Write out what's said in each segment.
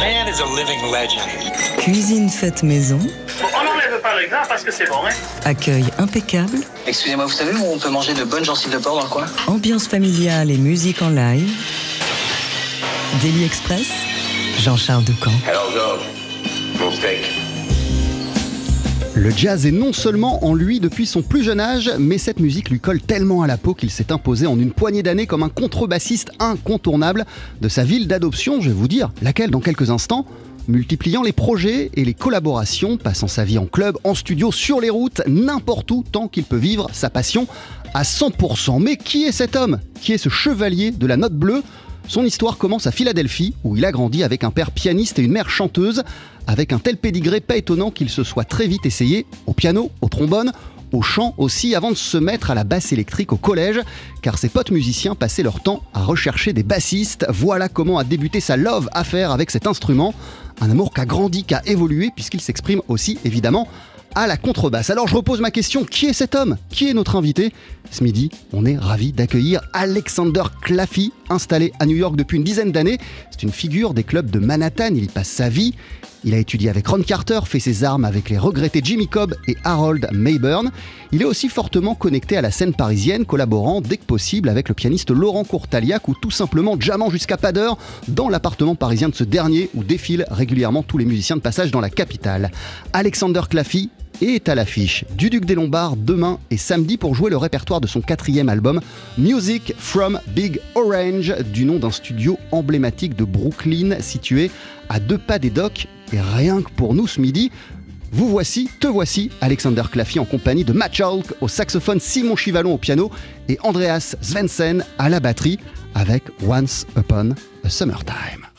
man is a living legend. Cuisine faite maison. On n'enlève pas le gras parce que c'est bon, hein Accueil impeccable. Excusez-moi, vous savez où on peut manger de bonnes gencives de porc dans le coin? Ambiance familiale et musique en live. Daily Express. Jean-Charles Ducamp. Alors, Georges, mon steak. Le jazz est non seulement en lui depuis son plus jeune âge, mais cette musique lui colle tellement à la peau qu'il s'est imposé en une poignée d'années comme un contrebassiste incontournable de sa ville d'adoption, je vais vous dire, laquelle dans quelques instants multipliant les projets et les collaborations, passant sa vie en club, en studio, sur les routes, n'importe où, tant qu'il peut vivre sa passion à 100%. Mais qui est cet homme? Qui est ce chevalier de la note bleue? Son histoire commence à Philadelphie, où il a grandi avec un père pianiste et une mère chanteuse, avec un tel pédigré pas étonnant qu'il se soit très vite essayé au piano, au trombone, au chant aussi, avant de se mettre à la basse électrique au collège, car ses potes musiciens passaient leur temps à rechercher des bassistes. Voilà comment a débuté sa love affaire avec cet instrument, un amour qui a grandi, qui a évolué, puisqu'il s'exprime aussi évidemment à la contrebasse. Alors je repose ma question, qui est cet homme? Qui est notre invité? Ce midi, on est ravi d'accueillir Alexander Claffey, installé à New York depuis une dizaine d'années. C'est une figure des clubs de Manhattan, il y passe sa vie. Il a étudié avec Ron Carter, fait ses armes avec les regrettés Jimmy Cobb et Harold Mayburn. Il est aussi fortement connecté à la scène parisienne, collaborant dès que possible avec le pianiste Laurent Courtaliac ou tout simplement jamant jusqu'à pas d'heure dans l'appartement parisien de ce dernier où défilent régulièrement tous les musiciens de passage dans la capitale. Alexander Claffey est à l'affiche du Duc des Lombards demain et samedi pour jouer le répertoire de son quatrième album Music from Big Orange, du nom d'un studio emblématique de Brooklyn situé à deux pas des docks. Et rien que pour nous ce midi, vous voici, te voici, Alexander Claffey en compagnie de Matt Schalk au saxophone, Simon Chivalon au piano et Andreas Svensson à la batterie avec Once Upon a Summertime.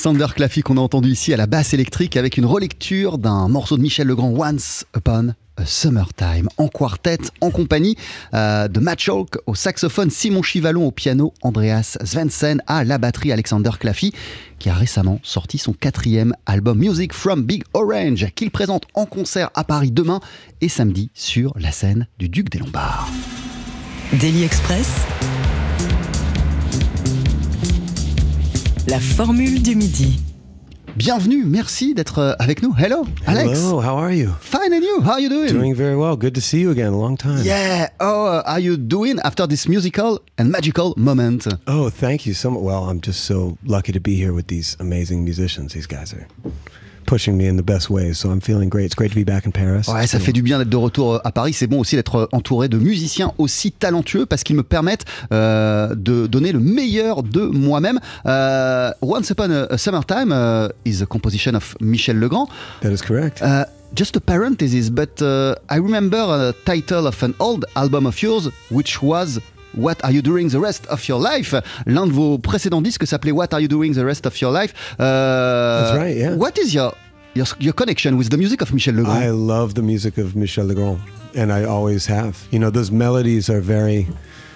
Alexander Claffy qu'on a entendu ici à la basse électrique avec une relecture d'un morceau de Michel Legrand, Once Upon a Summertime, en quartet, en compagnie euh, de Matt Schalk au saxophone, Simon Chivalon au piano, Andreas Svensson à la batterie, Alexander Claffy qui a récemment sorti son quatrième album Music from Big Orange, qu'il présente en concert à Paris demain et samedi sur la scène du Duc des Lombards. Daily Express. La formule du midi. Bienvenue, merci d'être euh, avec nous. Hello, Alex. Hello, how are you? Fine and you? How are you doing? Doing very well. Good to see you again. Long time. Yeah. Oh, uh, are you doing after this musical and magical moment? Oh, thank you so much. Well, I'm just so lucky to be here with these amazing musicians. These guys are pushing me in the best ways, so I'm feeling great. It's great to be back in Paris. Ouais, ça fait du bien d'être de retour euh, à Paris. C'est bon aussi d'être euh, entouré de musiciens aussi talentueux parce qu'ils me permettent euh, de donner le meilleur de moi-même. Euh, Once Upon a Summertime uh, is a composition of Michel Legrand. That is correct. Uh, just a parenthesis, but uh, I remember a title of an old album of yours, which was What Are You Doing the Rest of Your Life L'un de vos précédents disques s'appelait What Are You Doing the Rest of Your Life uh, That's right, yeah. What is your, your, your connection with the music of Michel Legrand I love the music of Michel Legrand, and I always have. You know, those melodies are very,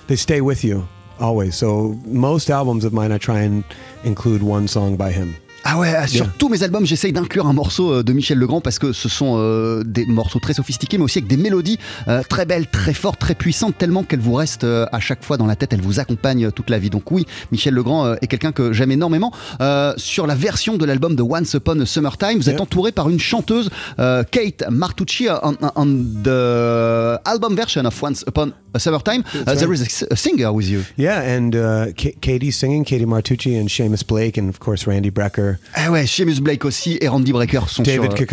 they stay with you always. So most albums of mine, I try and include one song by him. Ah ouais, sur Yeah. tous mes albums, j'essaye d'inclure un morceau euh, de Michel Legrand parce que ce sont euh, des morceaux très sophistiqués, mais aussi avec des mélodies euh, très belles, très fortes, très puissantes, tellement qu'elles vous restent euh, à chaque fois dans la tête, elles vous accompagnent euh, toute la vie. Donc oui, Michel Legrand euh, est quelqu'un que j'aime énormément. Euh, sur la version de l'album de Once Upon a Summertime, vous êtes Yeah. entouré par une chanteuse, euh, Kate Martucci, on, on the album version of Once Upon a Summertime. Uh, There is a singer with you. Yeah, and uh, Katie singing, Katie Martucci, and Seamus Blake, and of course Randy Brecker, Ah ouais, Seamus Blake aussi et Randy Brecker sont David sur...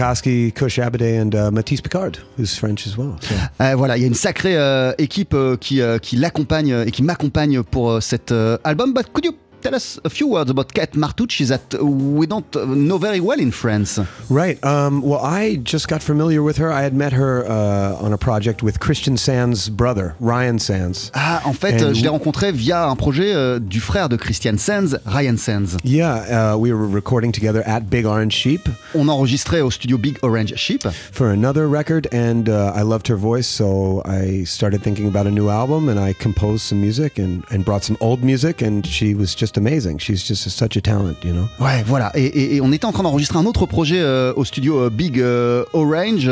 Kush and uh, Matisse Picard, who's French as well. So. Euh, voilà, il y a une sacrée euh, équipe euh, qui, qui l'accompagne et qui m'accompagne pour cet album. But could you tell us a few words about Kate Martucci that we don't know very well in France? Right. Um, well, I just got familiar with her. I had met her uh, on a project with Christian Sands' brother, Ryan Sands. Ah, en fait, And je l'ai rencontré via un projet euh, du frère de Christian Sands, Ryan Sands. Yeah, uh, we were recording together at Big Orange Sheep On enregistrait au studio Big Orange Sheep. for another record, and uh, I loved her voice, so I started thinking about a new album, and I composed some music and, and brought some old music, and she was just amazing. She's just such a talent, you know? Ouais, voilà. Et, on était en train d'enregistrer un autre projet euh, au studio euh, Big euh, Orange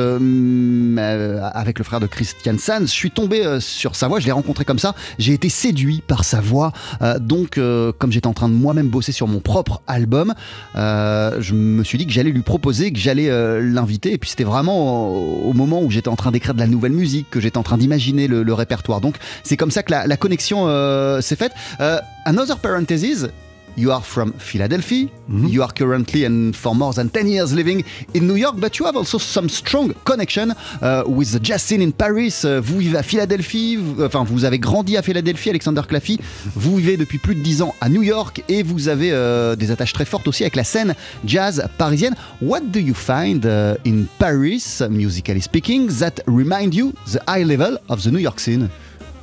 avec le frère de Christian Sands. Je suis tombé sur sa voix, je l'ai rencontré comme ça. J'ai été séduit par sa voix. Donc, comme j'étais en train de moi-même bosser sur mon propre album, je me suis dit que j'allais lui proposer, que j'allais l'inviter. Et puis, c'était vraiment au, moment où j'étais en train d'écrire de la nouvelle musique, que j'étais en train d'imaginer le, répertoire. Donc, c'est comme ça que la, la connexion s'est faite. Another parenthesis. You are from Philadelphia. You are currently and for more than 10 years living in New York, but you have also some strong connection uh, with the jazz scene in Paris. Euh, vous vivez à Philadelphie, vous- enfin vous avez grandi à Philadelphie, Alexander Claffy. Vous vivez depuis plus de 10 ans à New York et vous avez euh, des attaches très fortes aussi avec la scène jazz parisienne. What do you find uh, in Paris, musically speaking, that remind you the high level of the New York scene?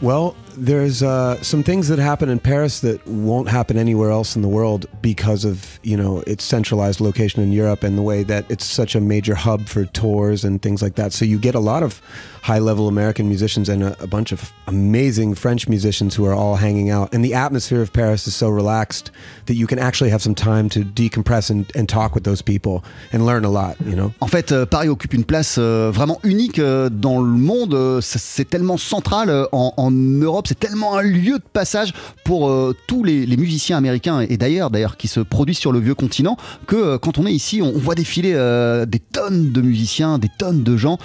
Well, there's uh, some things that happen in Paris that won't happen anywhere else in the world because of you know its centralized location in Europe and the way that it's such a major hub for tours and things like that. So you get a lot of high-level American musicians and a, a bunch of amazing French musicians who are all hanging out. And the atmosphere of Paris is so relaxed that you can actually have some time to decompress and, and talk with those people and learn a lot. You know. En fait, euh, Paris occupe une place euh, vraiment unique euh, dans le monde. C'est tellement central en, en Europe. C'est tellement un lieu de passage pour euh, tous les, musiciens américains et d'ailleurs, d'ailleurs, qui se produisent sur le vieux continent. Que euh, quand on est ici, on, voit défiler euh, des tonnes de musiciens, des tonnes de gens,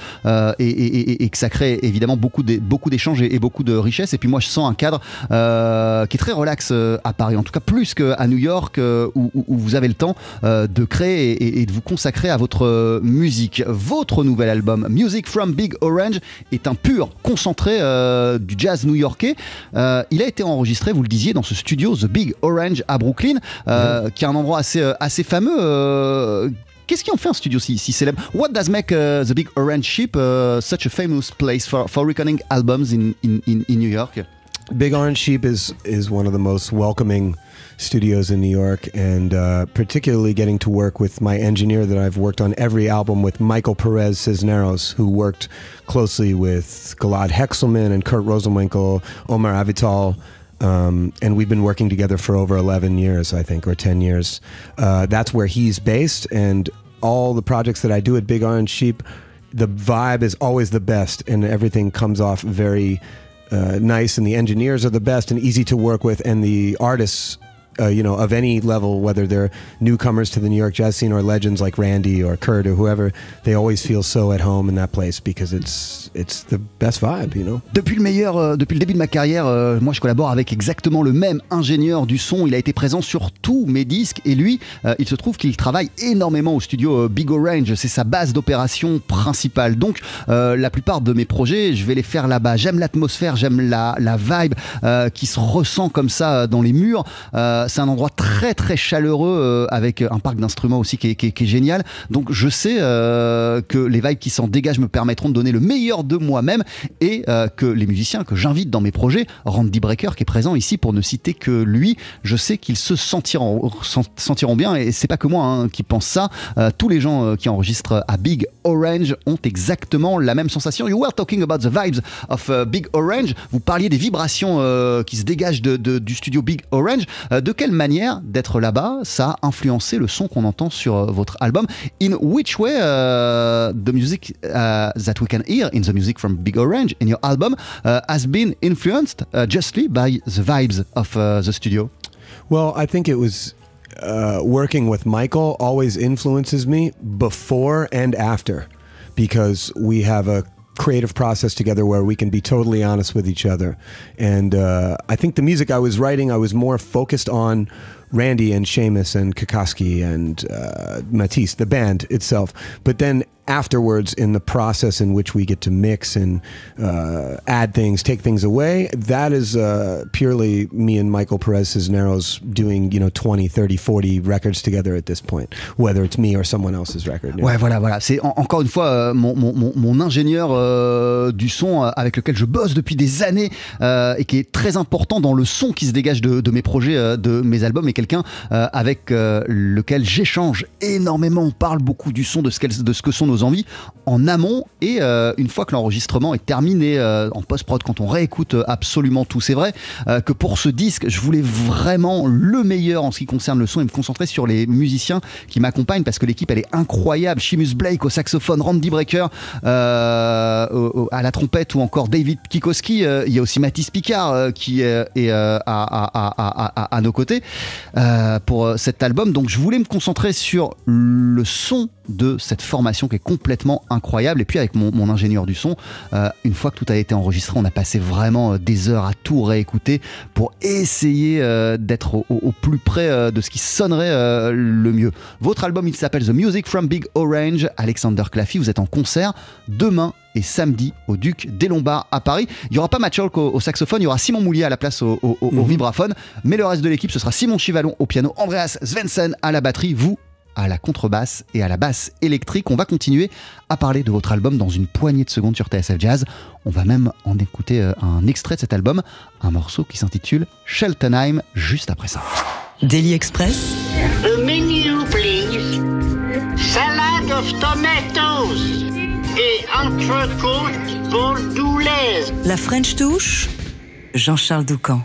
et, que ça crée évidemment beaucoup d'é- beaucoup d'échanges et, beaucoup de richesses. Et puis moi, je sens un cadre qui est très relax à Paris, en tout cas plus qu'à New York, où, vous avez le temps de créer et, de vous consacrer à votre musique. Votre nouvel album, Music from Big Orange, est un pur concentré du jazz new-yorkais. Euh, il a été enregistré, vous le disiez, dans ce studio The Big Orange à Brooklyn, euh, qui est un endroit assez, euh, assez fameux. euh, Qu'est-ce qui en fait un studio si, si célèbre? What does make uh, the Big Orange Ship uh, such a famous place for, for recording albums in, in, in, in New York? Big Orange Sheep is is one of the most welcoming studios in New York, and uh, particularly getting to work with my engineer that I've worked on every album with, Michael Perez Cisneros, who worked closely with Galad Hexelman and Kurt Rosenwinkel, Omar Avital. Um, and we've been working together for over 11 years, I think, or 10 years. Uh, that's where he's based, and all the projects that I do at Big Orange Sheep, the vibe is always the best, and everything comes off very uh, nice, and the engineers are the best and easy to work with, and the artists uh, you know, of any level, whether they're newcomers to the New York jazz scene or legends like Randy or Kurt or whoever, they always feel so at home in that place because it's it's the best vibe, you know. Depuis le meilleur, euh, depuis le début de ma carrière, euh, moi je collabore avec exactement le même ingénieur du son. Il a été présent sur tous mes disques et lui, euh, il se trouve qu'il travaille énormément au studio Big Orange. C'est sa base d'opération principale. Donc la plupart de mes projets, je vais les faire là-bas. J'aime l'atmosphère, j'aime la, vibe qui se ressent comme ça dans les murs. C'est un endroit très très chaleureux avec un parc d'instruments aussi qui est, génial. Donc je sais que les vibes qui s'en dégagent me permettront de donner le meilleur de moi-même et que les musiciens que j'invite dans mes projets, Randy Breaker qui est présent ici pour ne citer que lui, je sais qu'ils se sentiront, bien et c'est pas que moi hein, qui pense ça. tous les gens qui enregistrent à Big Orange ont exactement la même sensation. You were talking about the vibes of Big Orange. Vous parliez des vibrations qui se dégagent du studio Big Orange. de quelle manière d'être là-bas ça a influencé le son qu'on entend sur euh, votre album? In which way the music that we can hear in the music from Big Orange in your album uh, has been influenced uh, justly by the vibes of uh, the studio? Well, I think it was uh, working with Michael always influences me before and after because we have a creative process together where we can be totally honest with each other. And uh, I think the music I was writing, I was more focused on Randy and Seamus and Kakaski and uh, Matisse, the band itself. But then afterwards in the process in which we get to mix and uh, add things, take things away, that is uh, purely me and Michael Perez Cisneros doing, you know, 20, 30, 40 records together at this point, whether it's me or someone else's record. Ouais, voilà, voilà. C'est en, encore une fois euh, mon, mon, mon, ingénieur euh, du son euh, avec lequel je bosse depuis des années euh, et qui est très important dans le son qui se dégage de, de mes projets, de mes albums et quelqu'un avec lequel j'échange énormément. On parle beaucoup du son, de ce, de ce que sont nos envies en amont et euh, une fois que l'enregistrement est terminé euh, en post-prod, quand on réécoute euh, absolument tout, c'est vrai que pour ce disque, je voulais vraiment le meilleur en ce qui concerne le son et me concentrer sur les musiciens qui m'accompagnent parce que l'équipe elle est incroyable. Shimus Blake au saxophone, Randy Breaker à la trompette ou encore David Kikoski. il y a aussi Mathis Picard qui est à, nos côtés pour cet album. Donc je voulais me concentrer sur le son de cette formation qui est complètement incroyable. Et puis avec mon, ingénieur du son, euh, une fois que tout a été enregistré, on a passé vraiment euh, des heures à tout réécouter pour essayer euh, d'être au, plus près de ce qui sonnerait le mieux. Votre album, il s'appelle The Music from Big Orange. Alexander Claffy, vous êtes en concert demain et samedi au Duc des Lombards à Paris. Il n'y aura pas Matt au, saxophone, il y aura Simon Moulier à la place au, mhm. vibraphone, mais le reste de l'équipe, ce sera Simon Chivalon au piano, Andreas Svensson à la batterie, vous à la contrebasse et à la basse électrique. On va continuer à parler de votre album dans une poignée de secondes sur TSF Jazz. On va même en écouter euh, un extrait de cet album, un morceau qui s'intitule Sheltenheim, juste après ça. Daily Express. A menu, please. Salad of tomatoes et entrecôte bordoulaise. La French touche, Jean-Charles Doucan.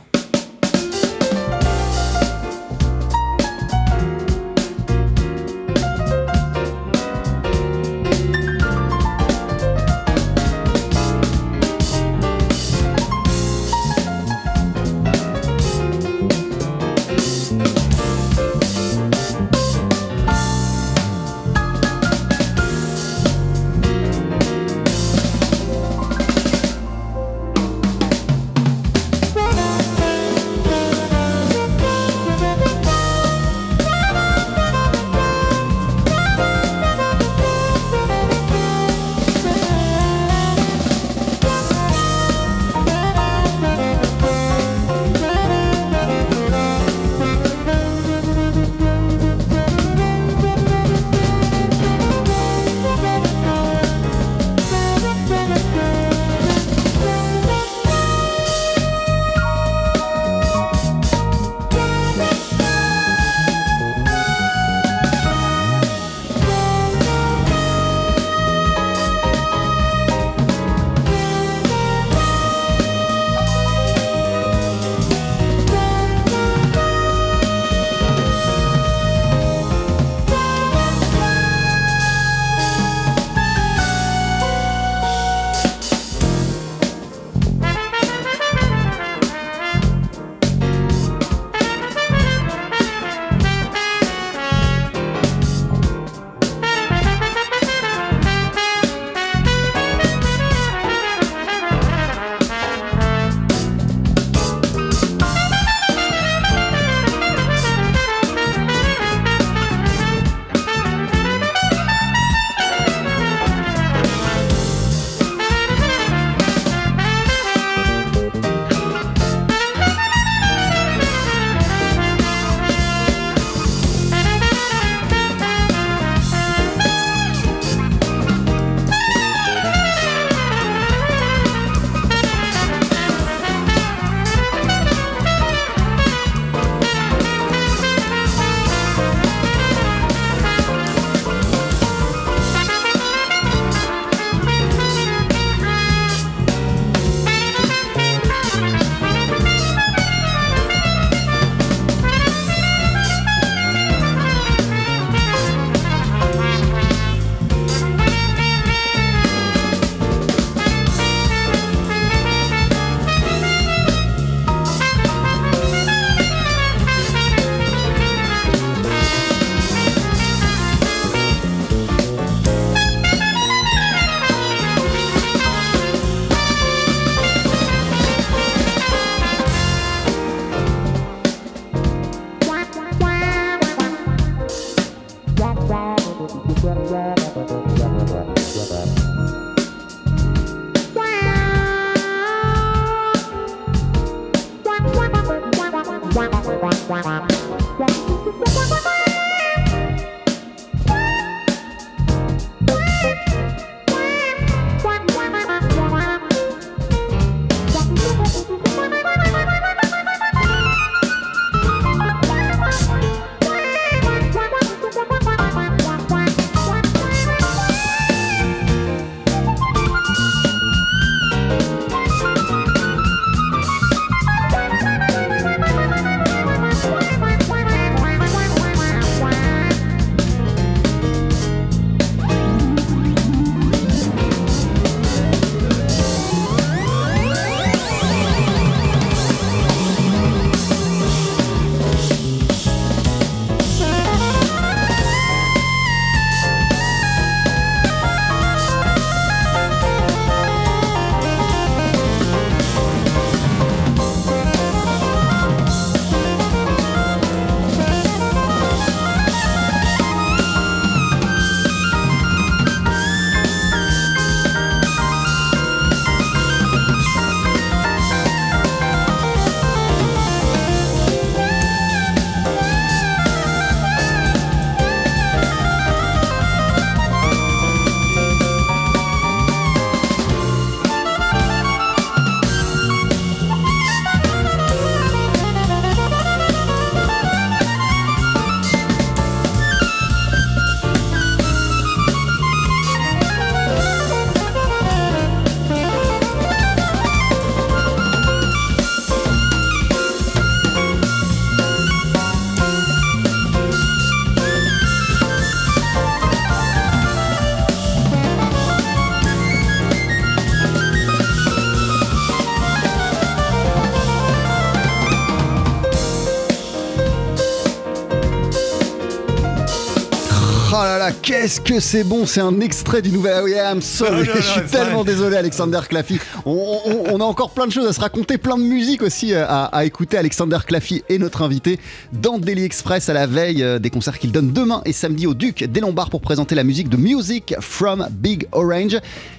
Qu'est-ce que c'est bon? C'est un extrait du nouvel. Ah oui, I'm sorry. Non, non, Je suis tellement désolé, Alexander Claffy. On, on- on a encore plein de choses à se raconter, plein de musique aussi euh, à, à écouter. Alexander Claffy est notre invité dans Daily Express à la veille euh, des concerts qu'il donne demain et samedi au Duc des Lombards pour présenter la musique de Music from Big Orange.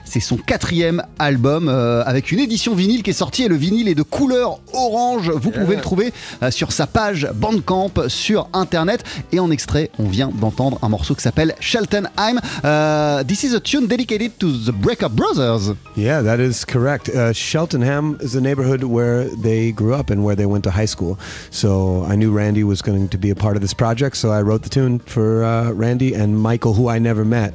C'est son quatrième album euh, avec une édition vinyle qui est sortie et le vinyle est de couleur orange. Vous pouvez le trouver euh, sur sa page Bandcamp sur internet. Et en extrait, on vient d'entendre un morceau qui s'appelle Sheltenheim. Euh, this is a tune dedicated to the Breakup Brothers. Yeah, that is correct. Uh, Sheltonham is a neighborhood where they grew up and where they went to high school. So I knew Randy was going to be a part of this project, so I wrote the tune for uh, Randy and Michael, who I never met,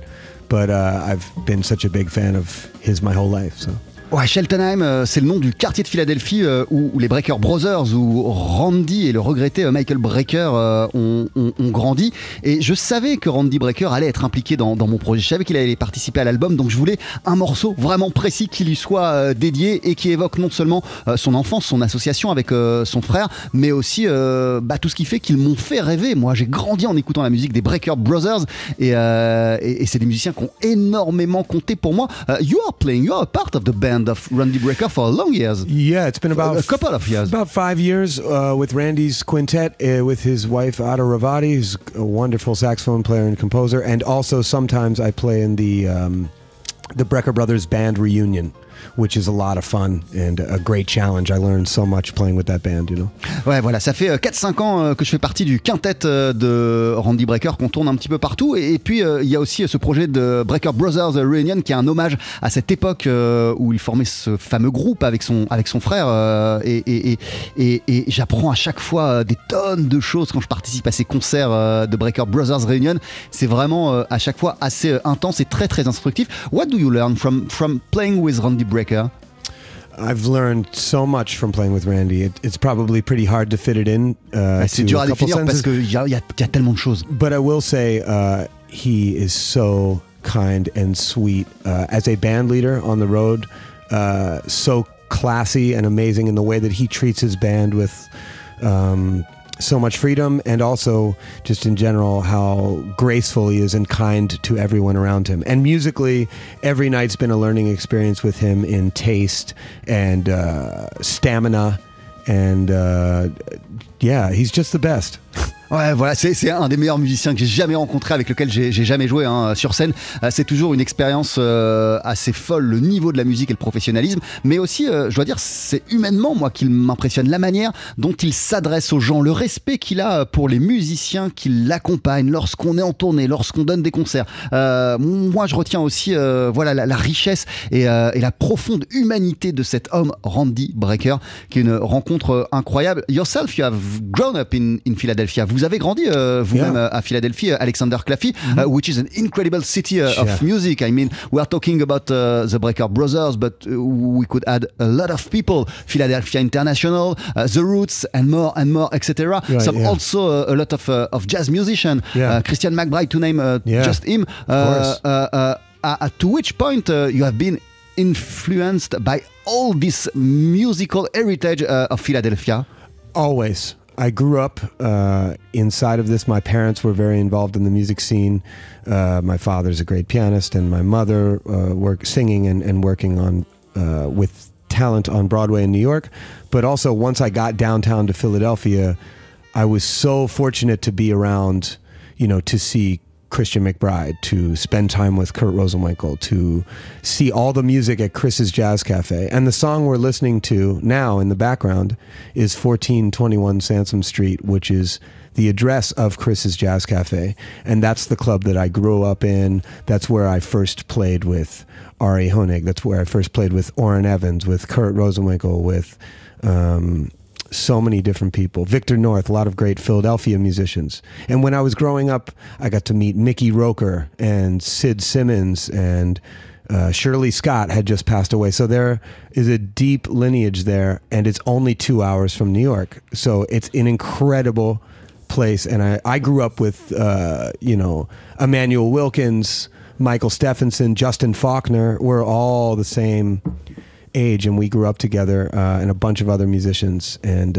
but uh, I've been such a big fan of his my whole life. So. Ouais, Sheltenheim, euh, c'est le nom du quartier de Philadelphie euh, où, les Breaker Brothers, où Randy et le regretté euh, Michael Breaker ont, grandi. Et je savais que Randy Breaker allait être impliqué dans, mon projet. Je savais qu'il allait participer à l'album, donc je voulais un morceau vraiment précis qui lui soit dédié et qui évoque non seulement son enfance, son association avec son frère, mais aussi bah, tout ce qui fait qu'ils m'ont fait rêver. Moi, j'ai grandi en écoutant la musique des Breaker Brothers et, c'est des musiciens qui ont énormément compté pour moi. You are playing, you are a part of the band of Randy Breaker for a long years. Yeah, it's been about A couple of years. About five years uh, with Randy's quintet, uh, with his wife Ada Ravati, who's a wonderful saxophone player and composer, and also sometimes I play in the um, the Brecker Brothers band reunion, which is a lot of fun and a great challenge. I learned so much playing with that band. You know. Ouais, voilà, ça fait euh, 4-5 ans euh, que je fais partie du quintet euh, de Randy Brecker qu'on tourne un petit peu partout. Et, puis, euh, il y a aussi euh, ce projet de Brecker Brothers Reunion qui est un hommage à cette époque euh, où il formait ce fameux groupe avec son, avec son frère. euh, et et, j'apprends à chaque fois euh, des tonnes de choses quand je participe à ces concerts euh, de Brecker Brothers Reunion. C'est vraiment euh, à chaque fois assez euh, intense et très très instructif. What do you learn from, from playing with Randy Brecker? I've learned so much from playing with Randy. It, it's probably pretty hard to fit it in. Uh, C'est dur à définir parce qu'il y y y a tellement de choses. But I will say uh, he is so kind and sweet uh, as a band leader on the road. Uh, so classy and amazing in the way that he treats his band with um, so much freedom, and also just in general how graceful he is and kind to everyone around him. And musically, every night's been a learning experience with him in taste and uh, stamina, and uh, yeah, he's just the best. Ouais, voilà, c'est un des meilleurs musiciens que j'ai jamais rencontré, avec lequel j'ai jamais joué hein, sur scène. Euh, C'est toujours une expérience euh, assez folle, le niveau de la musique et le professionnalisme, mais aussi, euh, je dois dire, c'est humainement moi qui m'impressionne la manière dont il s'adresse aux gens, le respect qu'il a pour les musiciens qui l'accompagnent lorsqu'on est en tournée, lorsqu'on donne des concerts. Euh, moi, je retiens aussi, euh, voilà, la, richesse et, euh, et la profonde humanité de cet homme, Randy Brecker, qui est une rencontre euh, incroyable. Yourself, you have grown up in, in Philadelphia. Avez grandi euh, vous-même Yeah. euh, à Philadelphie, euh, Alexander Claffey, uh, which is an incredible city uh, of music. I mean, we are talking about uh, the Brecker Brothers, but uh, we could add a lot of people. Philadelphia International, The Roots, and more and more, etc. Right, Some yeah. also a lot of uh, of jazz musicians. Uh, Christian McBride, to name uh, just him. uh, to which point uh, you have been influenced by all this musical heritage uh, of Philadelphia? Always. I grew up uh, inside of this. My parents were very involved in the music scene. Uh, my father's a great pianist, and my mother uh, work singing and, and working on uh, with talent on Broadway in New York. But also, once I got downtown to Philadelphia, I was so fortunate to be around, you know, to see Christian McBride, to spend time with Kurt Rosenwinkel, to see all the music at Chris's Jazz Cafe. And the song we're listening to now in the background is 1421 Sansom Street, which is the address of Chris's Jazz Cafe. And that's the club that I grew up in. That's where I first played with Ari Honig. That's where I first played with Orrin Evans, with Kurt Rosenwinkel, with um, so many different people. Victor North, a lot of great Philadelphia musicians. And when I was growing up, I got to meet Mickey Roker and Sid Simmons and uh, Shirley Scott had just passed away. So there is a deep lineage there, and it's only two hours from New York. So it's an incredible place. And I, I grew up with, uh, you know, Emmanuel Wilkins, Michael Stephenson, Justin Faulkner. We're all the same age, and we grew up together, and a bunch of other musicians. And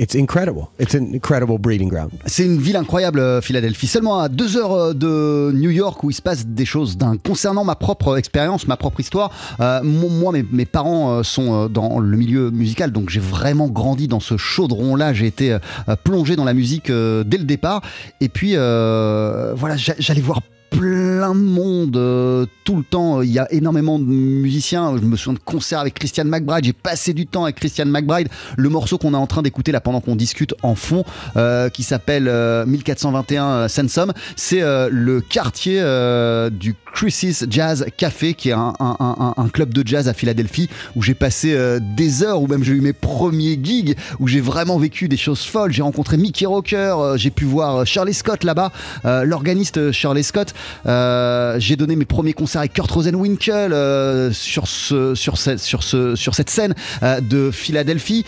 it's incredible. It's an incredible breeding ground. C'est une ville incroyable, euh, Philadelphie. Seulement à deux heures euh, de New York où il se passe des choses dingues. Concernant ma propre expérience, ma propre histoire, euh, moi, mes, parents sont dans le milieu musical, donc j'ai vraiment grandi dans ce chaudron-là. J'ai été plongé dans la musique dès le départ. Et puis, voilà, j'a- j'allais voir plein de monde euh, tout le temps. Il y a énormément de musiciens. Je me souviens de concerts avec Christian McBride. J'ai passé du temps avec Christian McBride. Le morceau qu'on est en train d'écouter là pendant qu'on discute en fond, euh, qui s'appelle euh, 1421 Sansom, c'est euh, le quartier euh, du Chris's Jazz Café, qui est un, un- un- un club de jazz à Philadelphie, où j'ai passé euh, des heures, où même j'ai eu mes premiers gigs, où j'ai vraiment vécu des choses folles. J'ai rencontré Mickey Rocker, euh, j'ai pu voir euh, Shirley Scott là-bas, euh, l'organiste euh, Shirley Scott. Euh, j'ai donné mes premiers concerts avec Kurt Rosenwinkel euh, sur, ce, sur, ce- sur, ce, sur cette scène euh, de Philadelphie.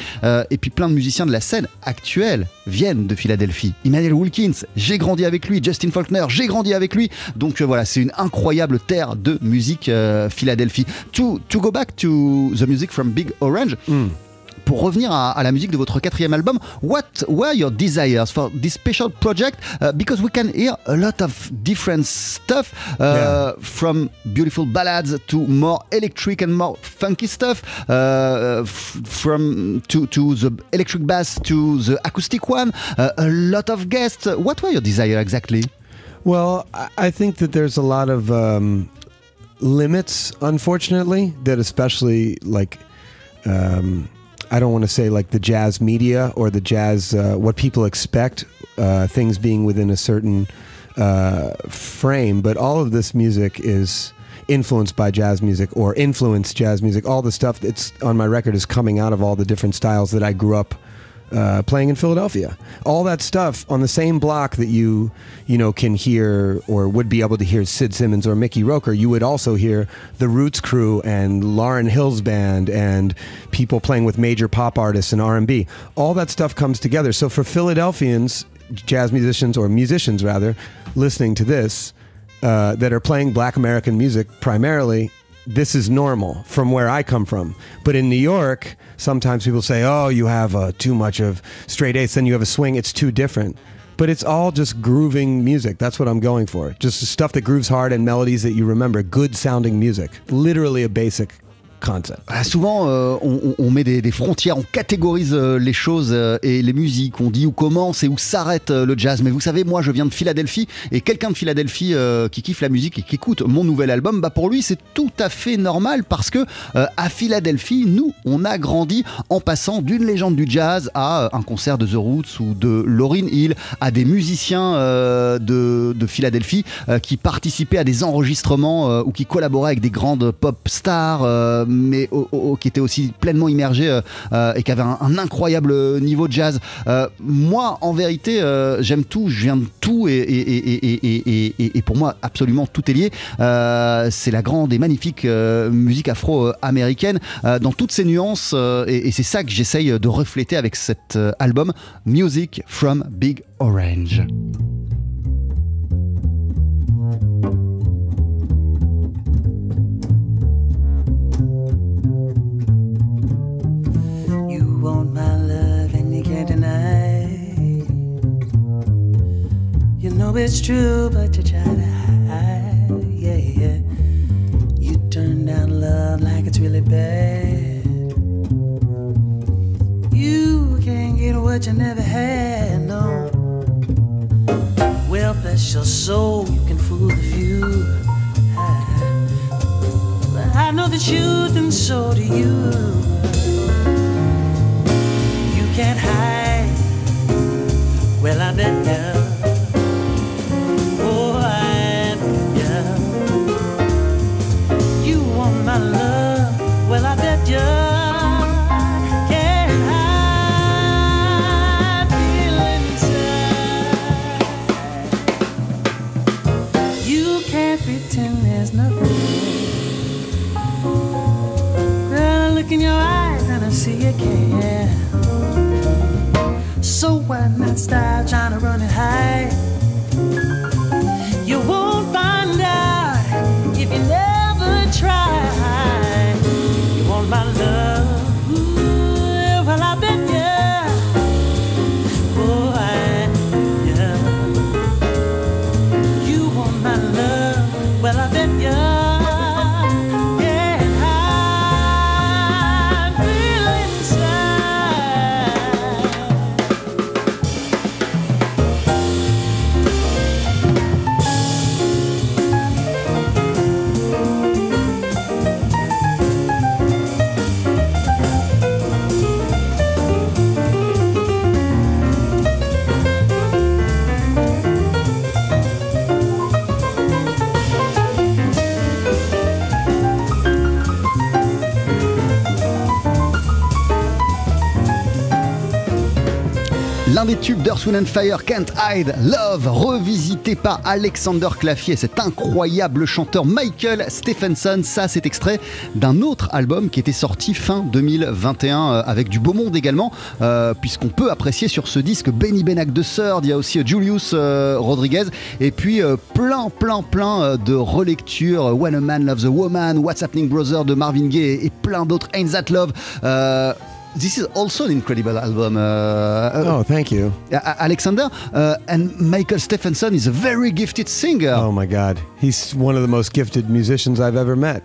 Et puis plein de musiciens de la scène actuelle viennent de Philadelphie. Emmanuel Wilkins, j'ai grandi avec lui. Justin Faulkner, j'ai grandi avec lui. Donc voilà, c'est une incroyable terre de musique Philadelphie. To, to go back to the music from Big Orange. Pour revenir à, à la musique de votre quatrième album, what were your desires for this special project? Uh, because we can hear a lot of different stuff, uh, Yeah. from beautiful ballads to more electric and more funky stuff, uh, from to, to the electric bass to the acoustic one. Uh, a lot of guests. What were your desires exactly? Well, I- I think that there's a lot of um, limits, unfortunately, that especially like. Um, I don't want to say like the jazz media or the jazz, uh, what people expect, uh, things being within a certain uh, frame, but all of this music is influenced by jazz music or influenced jazz music. All the stuff that's on my record is coming out of all the different styles that I grew up uh, playing in Philadelphia. All that stuff on the same block that you, you know, can hear or would be able to hear Sid Simmons or Mickey Roker. You would also hear the Roots Crew and Lauren Hill's band and people playing with major pop artists and R&B. All that stuff comes together. So for Philadelphians, jazz musicians or musicians rather, listening to this, uh, that are playing Black American music primarily, this is normal from where I come from. But in New York, sometimes people say, "Oh, you have uh, too much of straight eighths, then you have a swing. It's too different." But it's all just grooving music. That's what I'm going for. Just stuff that grooves hard and melodies that you remember. Good sounding music. Literally a basic Ah, souvent, euh, on, met des, frontières, on catégorise euh, les choses euh, et les musiques. On dit où commence et où s'arrête le jazz. Mais vous savez, moi, je viens de Philadelphie et quelqu'un de Philadelphie qui kiffe la musique et qui écoute mon nouvel album, bah pour lui, c'est tout à fait normal parce que à Philadelphie, nous, on a grandi en passant d'une légende du jazz à un concert de The Roots ou de Lauryn Hill, à des musiciens de, de Philadelphie qui participaient à des enregistrements ou qui collaboraient avec des grandes pop stars, mais qui étaient aussi pleinement immergés euh, euh, et qui avaient un, incroyable niveau de jazz. Euh, moi, en vérité, j'aime tout, je viens de tout et, pour moi, absolument tout est lié. C'est la grande et magnifique musique afro-américaine dans toutes ses nuances et, c'est ça que j'essaye de refléter avec cet album Music from Big Orange. Know it's true, but you try to hide. Yeah, yeah. You turn down love like it's really bad. You can't get what you never had, no. Well, bless your soul, you can fool the few. But I know the truth, and so do you you Tubes d'Earth, Wind and Fire, Can't Hide, Love, revisité par Alexander Clafier, cet incroyable chanteur Michael Stephenson. Ça, c'est extrait d'un autre album qui était sorti fin 2021 euh, avec du beau monde également, euh, puisqu'on peut apprécier sur ce disque Benny Benac de Third, il y a aussi euh, Julius Rodriguez, et puis plein, plein, plein de relectures. When a Man Loves a Woman, What's Happening Brother de Marvin Gaye et plein d'autres, Ain't That Love. This is also an incredible album. uh, Oh, thank you. uh, Alexander uh, and Michael Stephenson is a very gifted singer. Oh my God, he's one of the most gifted musicians I've ever met.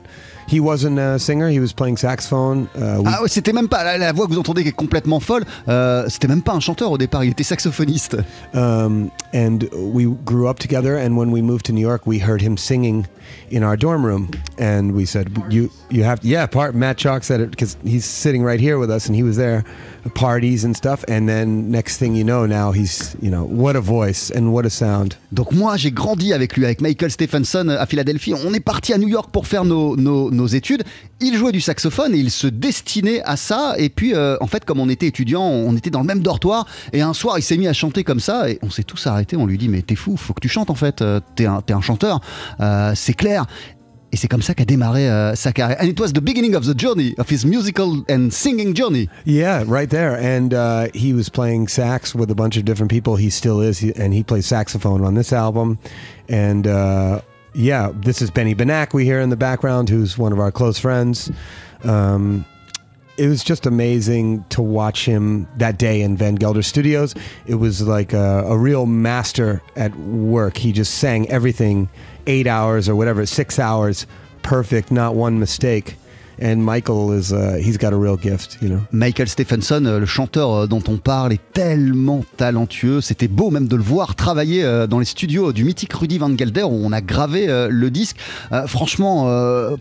He wasn't a singer; he was playing saxophone. Uh, we Ah ouais, c'était même pas la, la voix que vous entendez qui est complètement folle. euh, c'était même pas un chanteur au départ, il était saxophoniste. um, and we grew up together. And when we moved to New York, we heard him singing in our dorm room, and we said, "You, you have, yeah." Part Matt Chalk said it because he's sitting right here with us, and he was there, parties and stuff. And then next thing you know, now he's, you know, what a voice and what a sound. Donc moi j'ai grandi avec lui, avec Michael Stephenson à Philadelphie. On est parti à New York pour faire nos, nos- études. Il jouait du saxophone et il se destinait à ça. Et puis euh, en fait comme on était étudiants, on était dans le même dortoir. Et un soir il s'est mis à chanter comme ça et on s'est tous arrêtés. On lui dit mais t'es fou, faut que tu chantes en fait. Euh, T'es un, un chanteur, Euh, c'est clair. Et c'est comme ça qu'a démarré euh, sa carrière. And it was the beginning of the journey, of his musical and singing journey. Yeah, right there. And uh, he was playing sax with a bunch of different people. He still is, he, and he plays saxophone on this album. And uh, yeah, this is Benny Benack we hear in the background, who's one of our close friends. Um, it was just amazing to watch him that day in Van Gelder Studios. It was like a, a real master at work. He just sang everything eight hours or whatever, six hours, perfect, not one mistake. and Michael is uh, he's got a real gift, you know. Michael Stephenson, euh, le chanteur euh, dont on parle, est tellement talentueux. C'était beau même de le voir travailler euh, dans les studios du mythique Rudy Van Gelder où on a gravé le disque. Franchement,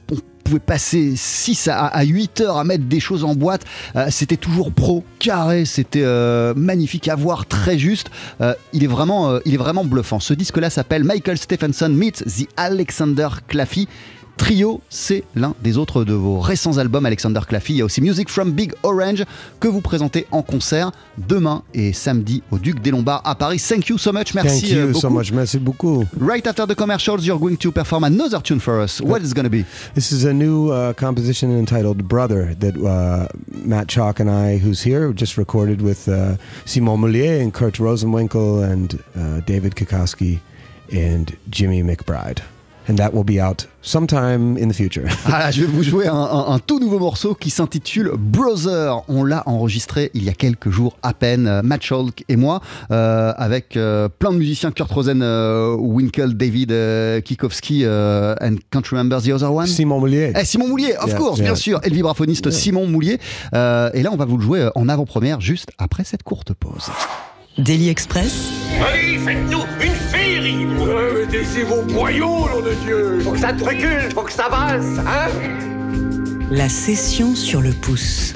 pouvait passer 6 à, à 8 heures à mettre des choses en boîte. Euh, c'était toujours pro, carré, c'était euh, magnifique à voir, très juste. Euh, il, est vraiment, il est vraiment bluffant. Ce disque-là s'appelle Michael Stephenson Meets The Alexander Claffey. Trio, c'est l'un des autres de vos récents albums, Alexander Claffey. Il y a aussi Music from Big Orange que vous présentez en concert demain et samedi au Duc des Lombards à Paris. Thank you so much. Merci Thank you euh, so beaucoup. much. Merci beaucoup. Right after the commercials, you're going to perform another tune for us. What is it going to be? This is a new uh, composition entitled "Brother" that uh, Matt Chalk and I, who's here, just recorded with uh, Simon Moulier and Kurt Rosenwinkel and uh, David Kikoski and Jimmy McBride, and that will be out sometime in the future. Ah, je vais vous jouer un, un- un tout nouveau morceau qui s'intitule Brother. On l'a enregistré il y a quelques jours à peine, euh, Matt Scholk et moi, euh, avec euh, plein de musiciens, Kurt Rosen, euh, Winkle, David Kikowski, and can't remember the other one? Simon Moulier. Eh, Simon Moulier, of Yeah, course, yeah. bien sûr, et le vibraphoniste Simon Moulier. Et là, on va vous le jouer en avant-première juste après cette courte pause. Daily Express, Allez, faites-nous une féerie Mettez vos boyaux, nom de Dieu. Faut que ça te recule, faut que ça avance, hein. La session sur le pouce.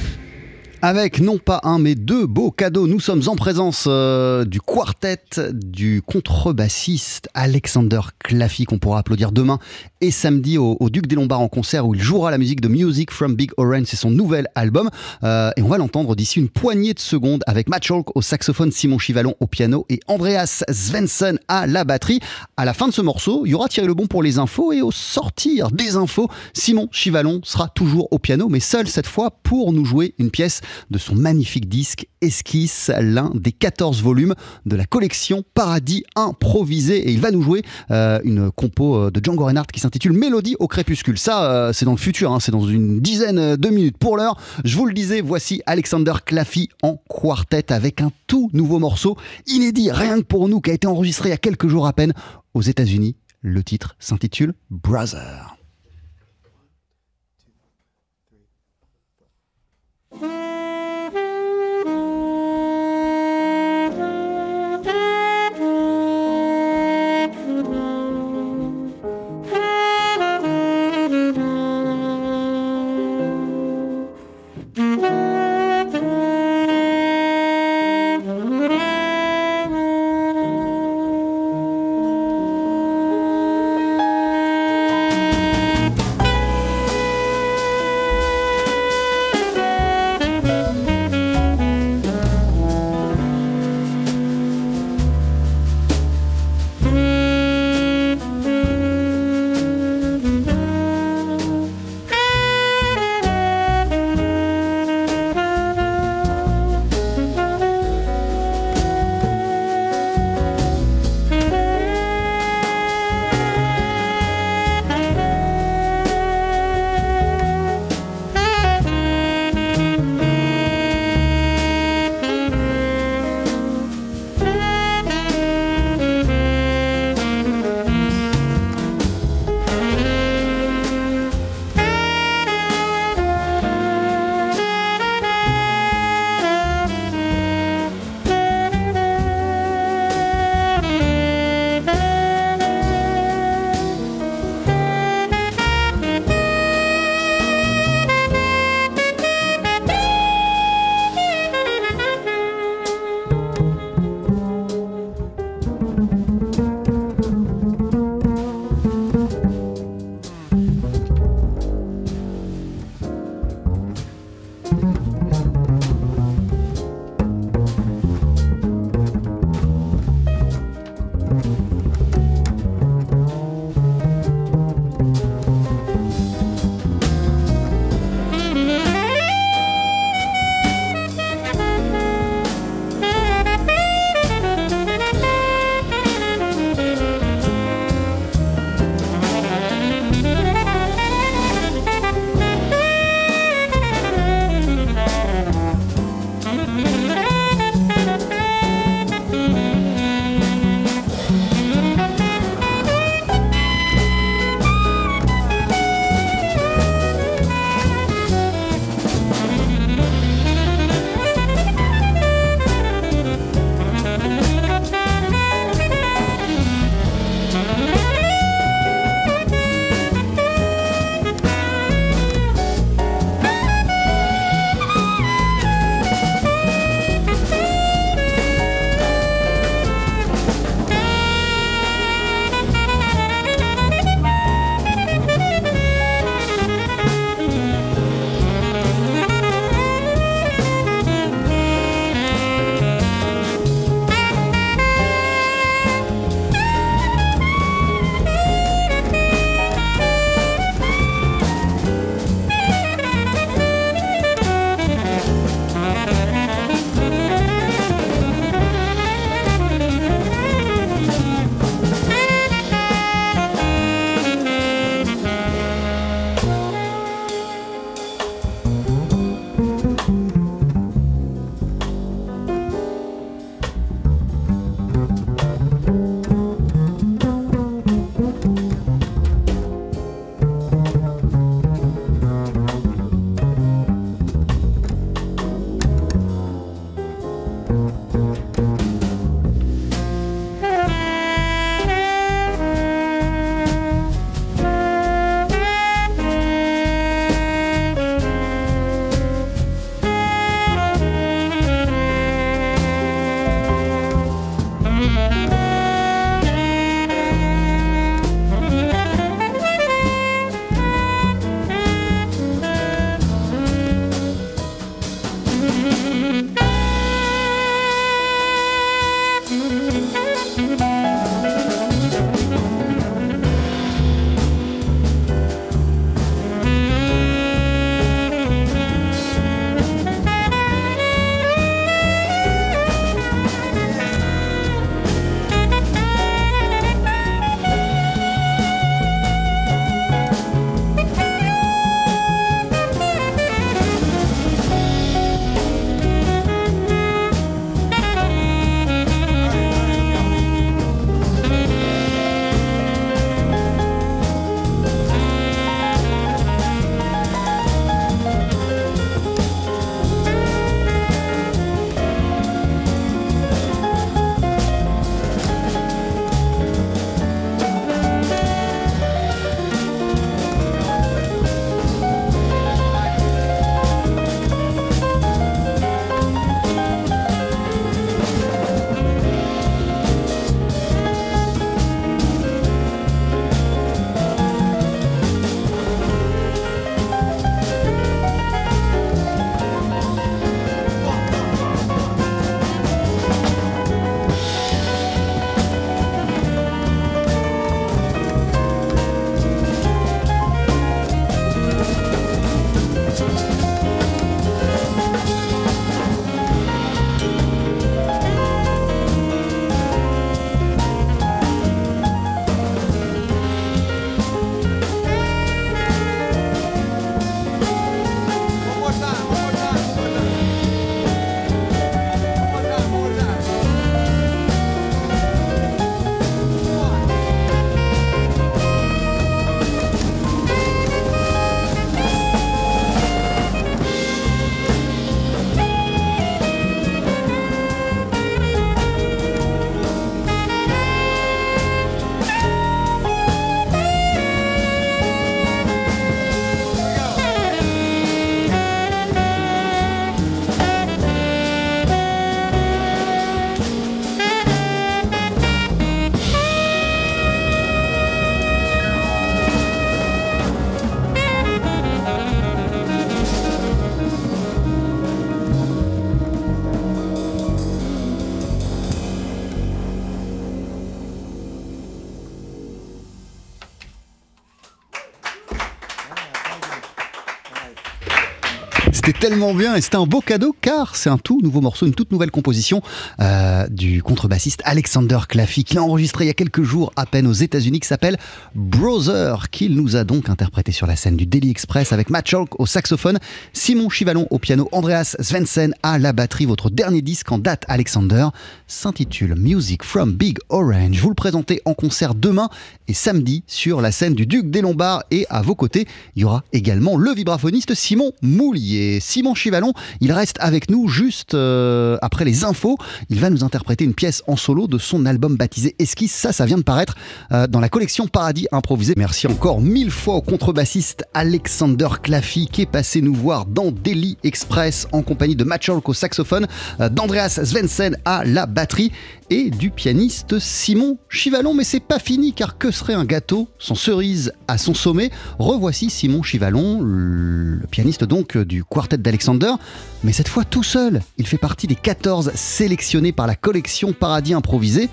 Avec non pas un mais deux beaux cadeaux, nous sommes en présence euh, du quartet du contrebassiste Alexander Claffey qu'on pourra applaudir demain et samedi au, Duc des Lombards en concert où il jouera la musique de Music from Big Orange, c'est son nouvel album Euh, et on va l'entendre d'ici une poignée de secondes avec Matt Scholk au saxophone, Simon Chivalon au piano et Andreas Svensson à la batterie. À la fin de ce morceau, il y aura Thierry Lebon pour les infos et au sortir des infos, Simon Chivalon sera toujours au piano mais seul cette fois pour nous jouer une pièce de son magnifique disque Esquisse, l'un des 14 volumes de la collection Paradis improvisé. Et il va nous jouer euh, une compo euh, de Django Reinhardt qui s'intitule Mélodie au crépuscule. Ça, euh, c'est dans le futur, hein, c'est dans une dizaine de minutes. Pour l'heure, je vous le disais, voici Alexander Claffey en quartet avec un tout nouveau morceau inédit, rien que pour nous, qui a été enregistré il y a quelques jours à peine aux États-Unis. Le titre s'intitule Brother. Tellement bien et c'était un beau cadeau car c'est un tout nouveau morceau, une toute nouvelle composition euh, du contrebassiste Alexander Claffy qui l'a enregistré il y a quelques jours à peine aux États-Unis qui s'appelle Brother qu'il nous a donc interprété sur la scène du Daily Express avec Matt Schalk au saxophone, Simon Chivalon au piano, Andreas Svensson à la batterie. Votre dernier disque en date, Alexander, s'intitule Music from Big Orange. Vous le présentez en concert demain et samedi sur la scène du Duc des Lombards et à vos côtés, il y aura également le vibraphoniste Simon Moulier. Chivalon, il reste avec nous juste euh, après les infos. Il va nous interpréter une pièce en solo de son album baptisé Esquisse. Ça, ça vient de paraître euh, dans la collection Paradis Improvisé. Merci encore mille fois au contrebassiste Alexander Claffy qui est passé nous voir dans Daily Express en compagnie de Matt Schalk au saxophone, euh, d'Andreas Svensson à la batterie et du pianiste Simon Chivalon. Mais c'est pas fini car que serait un gâteau sans cerise à son sommet? Revoici Simon Chivalon, le pianiste donc du quartet d'Alexander, mais cette fois tout seul. Il fait partie des 14 sélectionnés par la collection Paradis Improvisé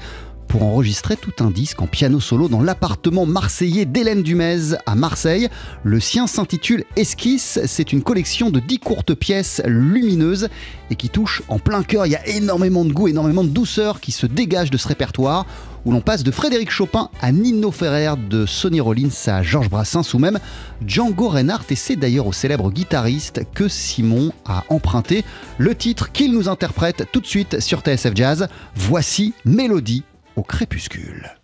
pour enregistrer tout un disque en piano solo dans l'appartement marseillais d'Hélène Dumez à Marseille. Le sien s'intitule Esquisse. C'est une collection de 10 courtes pièces lumineuses et qui touchent en plein cœur. Il y a énormément de goût, énormément de douceur qui se dégage de ce répertoire où l'on passe de Frédéric Chopin à Nino Ferrer, de Sonny Rollins à Georges Brassens ou même Django Reinhardt. Et c'est d'ailleurs au célèbre guitariste que Simon a emprunté le titre qu'il nous interprète tout de suite sur TSF Jazz. Voici Mélodie au crépuscule.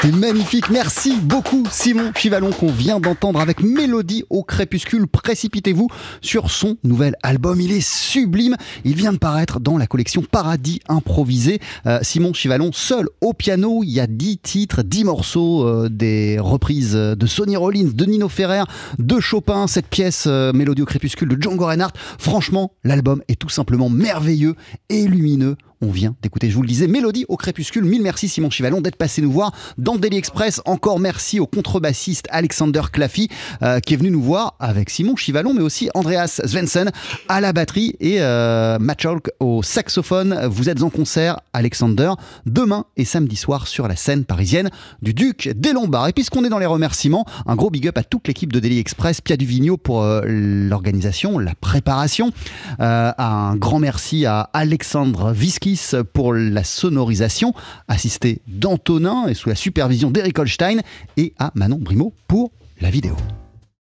C'était magnifique. Merci beaucoup, Simon Chivalon, qu'on vient d'entendre avec Mélodie au crépuscule. Précipitez-vous sur son nouvel album. Il est sublime. Il vient de paraître dans la collection Paradis Improvisé. Euh, Simon Chivalon, seul au piano. Il y a 10 titres, 10 morceaux, euh, des reprises de Sonny Rollins, de Nino Ferrer, de Chopin, cette pièce euh, Mélodie au crépuscule de Django Reinhardt. Franchement, l'album est tout simplement merveilleux et lumineux on vient d'écouter, je vous le disais, Mélodie au crépuscule. Mille merci Simon Chivalon d'être passé nous voir dans Daily Express. Encore merci au contrebassiste Alexander Claffy euh, qui est venu nous voir avec Simon Chivalon, mais aussi Andreas Svensson à la batterie et euh, au saxophone. Vous êtes en concert, Alexander, demain et samedi soir sur la scène parisienne du Duc des Lombards. Et puisqu'on est dans les remerciements, un gros big up à toute l'équipe de Daily Express, Pia Duvigno pour euh, l'organisation, la préparation. un grand merci à Alexandre Viski pour la sonorisation, assisté d'Antonin et sous la supervision d'Eric Holstein, et à Manon Brimaud pour la vidéo.